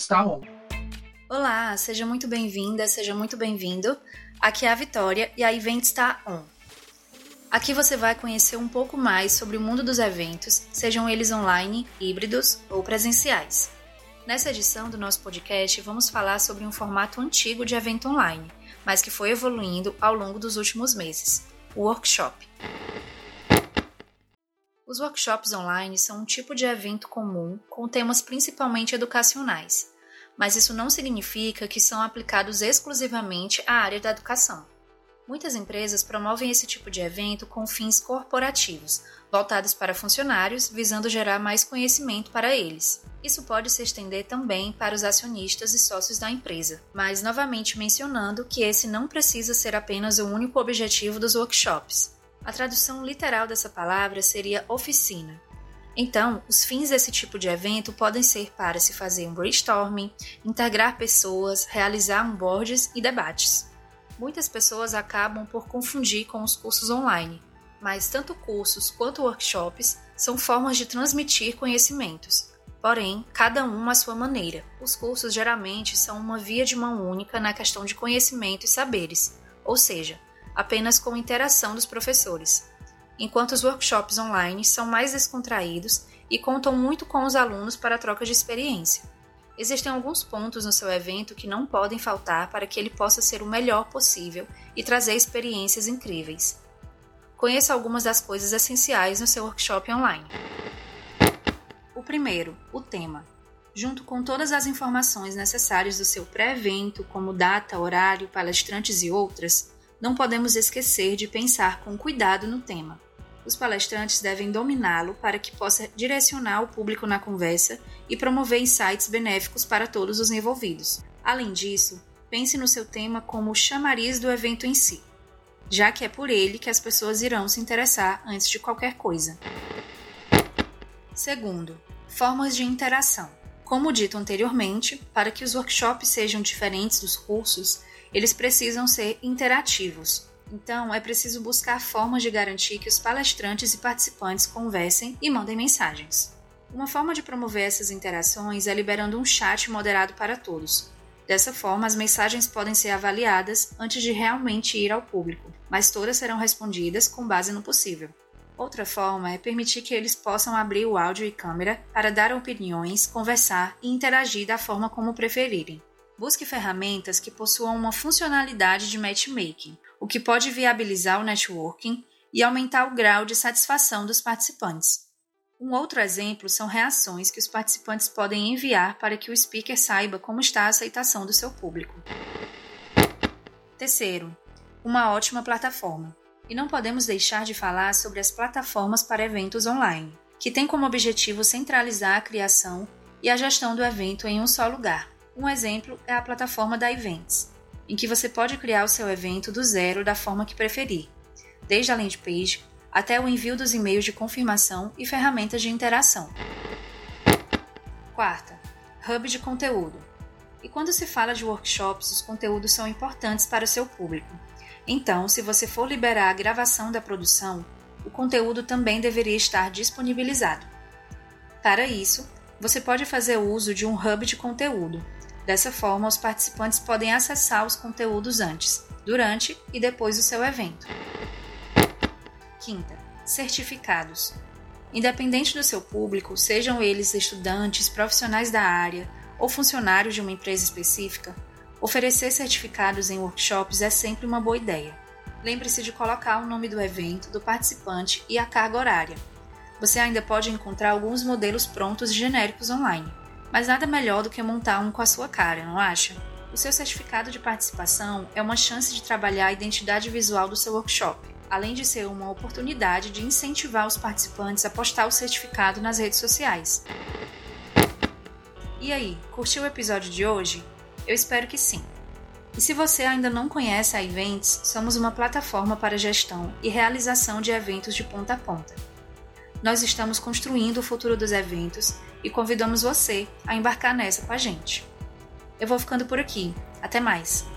está on. Olá, seja muito bem-vinda, seja muito bem-vindo. Aqui é a Vitória e a Event está on. Aqui você vai conhecer um pouco mais sobre o mundo dos eventos, sejam eles online, híbridos ou presenciais. Nessa edição do nosso podcast, vamos falar sobre um formato antigo de evento online, mas que foi evoluindo ao longo dos últimos meses: o workshop. Os workshops online são um tipo de evento comum com temas principalmente educacionais, mas isso não significa que são aplicados exclusivamente à área da educação. Muitas empresas promovem esse tipo de evento com fins corporativos, voltados para funcionários, visando gerar mais conhecimento para eles. Isso pode se estender também para os acionistas e sócios da empresa, mas novamente mencionando que esse não precisa ser apenas o único objetivo dos workshops. A tradução literal dessa palavra seria oficina. Então, os fins desse tipo de evento podem ser para se fazer um brainstorming, integrar pessoas, realizar onboards e debates. Muitas pessoas acabam por confundir com os cursos online, mas tanto cursos quanto workshops são formas de transmitir conhecimentos, porém, cada um à sua maneira. Os cursos geralmente são uma via de mão única na questão de conhecimento e saberes, ou seja, apenas com interação dos professores, enquanto os workshops online são mais descontraídos e contam muito com os alunos para a troca de experiência. Existem alguns pontos no seu evento que não podem faltar para que ele possa ser o melhor possível e trazer experiências incríveis. Conheça algumas das coisas essenciais no seu workshop online. O primeiro, o tema. Junto com todas as informações necessárias do seu pré-evento, como data, horário, palestrantes e outras, não podemos esquecer de pensar com cuidado no tema. Os palestrantes devem dominá-lo para que possa direcionar o público na conversa e promover insights benéficos para todos os envolvidos. Além disso, pense no seu tema como o chamariz do evento em si, já que é por ele que as pessoas irão se interessar antes de qualquer coisa. Segundo, formas de interação. Como dito anteriormente, para que os workshops sejam diferentes dos cursos, eles precisam ser interativos. Então, é preciso buscar formas de garantir que os palestrantes e participantes conversem e mandem mensagens. Uma forma de promover essas interações é liberando um chat moderado para todos. Dessa forma, as mensagens podem ser avaliadas antes de realmente ir ao público, mas todas serão respondidas com base no possível. Outra forma é permitir que eles possam abrir o áudio e câmera para dar opiniões, conversar e interagir da forma como preferirem. Busque ferramentas que possuam uma funcionalidade de matchmaking, o que pode viabilizar o networking e aumentar o grau de satisfação dos participantes. Um outro exemplo são reações que os participantes podem enviar para que o speaker saiba como está a aceitação do seu público. Terceiro, uma ótima plataforma. E não podemos deixar de falar sobre as plataformas para eventos online, que têm como objetivo centralizar a criação e a gestão do evento em um só lugar. Um exemplo é a plataforma da Events, em que você pode criar o seu evento do zero da forma que preferir, desde a landing page até o envio dos e-mails de confirmação e ferramentas de interação. Quarta, hub de conteúdo. E quando se fala de workshops, os conteúdos são importantes para o seu público. Então, se você for liberar a gravação da produção, o conteúdo também deveria estar disponibilizado. Para isso, você pode fazer uso de um hub de conteúdo, Dessa forma, os participantes podem acessar os conteúdos antes, durante e depois do seu evento. Quinta, certificados. Independente do seu público, sejam eles estudantes, profissionais da área ou funcionários de uma empresa específica, oferecer certificados em workshops é sempre uma boa ideia. Lembre-se de colocar o nome do evento, do participante e a carga horária. Você ainda pode encontrar alguns modelos prontos e genéricos online. Mas nada melhor do que montar um com a sua cara, não acha? O seu certificado de participação é uma chance de trabalhar a identidade visual do seu workshop, além de ser uma oportunidade de incentivar os participantes a postar o certificado nas redes sociais. E aí, curtiu o episódio de hoje? Eu espero que sim. E se você ainda não conhece a Events, somos uma plataforma para gestão e realização de eventos de ponta a ponta. Nós estamos construindo o futuro dos eventos e convidamos você a embarcar nessa com a gente. Eu vou ficando por aqui. Até mais!